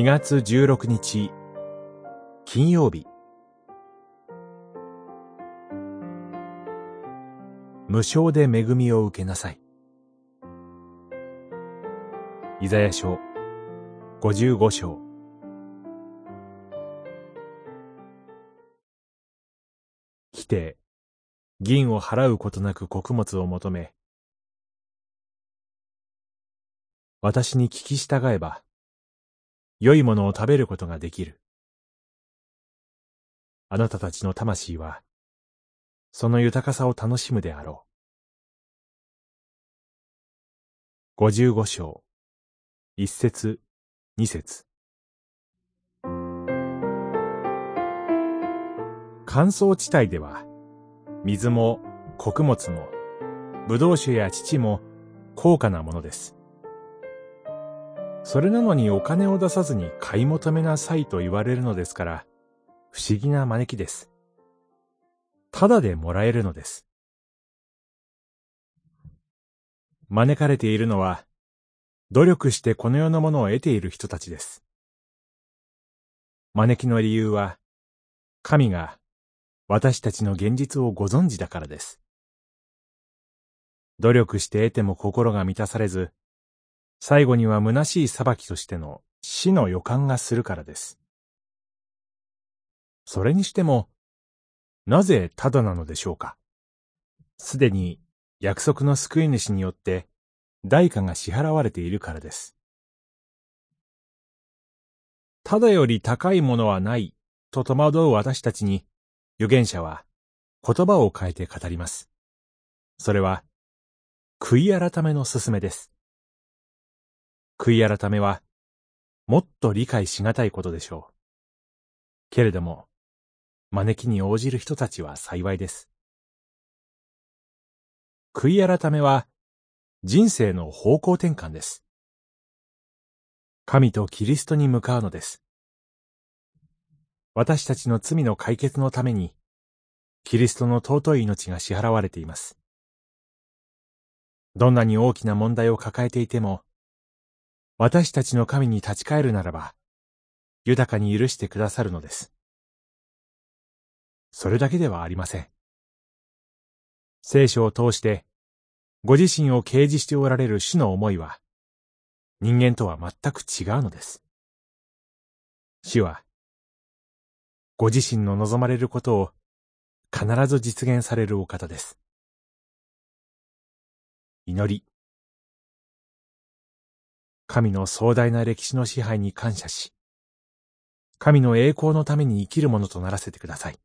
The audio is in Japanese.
2月16日。金曜日。無償で恵みを受けなさい。イザヤ書55章。来て、銀を払うことなく穀物を求め、私に聞き従えば、良いものを食べることができる。あなたたちの魂は、その豊かさを楽しむであろう。五十五章、一節、二節。乾燥地帯では、水も穀物も、葡萄酒や乳も高価なものです。それなのにお金を出さずに買い求めなさいと言われるのですから、不思議な招きです。ただでもらえるのです。招かれているのは、努力してこの世のものを得ている人たちです。招きの理由は、神が私たちの現実をご存知だからです。努力して得ても心が満たされず、最後には虚しい裁きとしての死の予感がするからです。それにしても、なぜただなのでしょうか？すでに約束の救い主によって代価が支払われているからです。ただより高いものはないと戸惑う私たちに預言者は言葉を変えて語ります。それは悔い改めの勧めです。悔い改めは、もっと理解しがたいことでしょう。けれども、招きに応じる人たちは幸いです。悔い改めは、人生の方向転換です。神とキリストに向かうのです。私たちの罪の解決のために、キリストの尊い命が支払われています。どんなに大きな問題を抱えていても、私たちの神に立ち返るならば、豊かに許してくださるのです。それだけではありません。聖書を通して、ご自身を掲示しておられる主の思いは、人間とは全く違うのです。主は、ご自身の望まれることを必ず実現されるお方です。祈り。神の壮大な歴史の支配に感謝し、神の栄光のために生きるものとならせてください。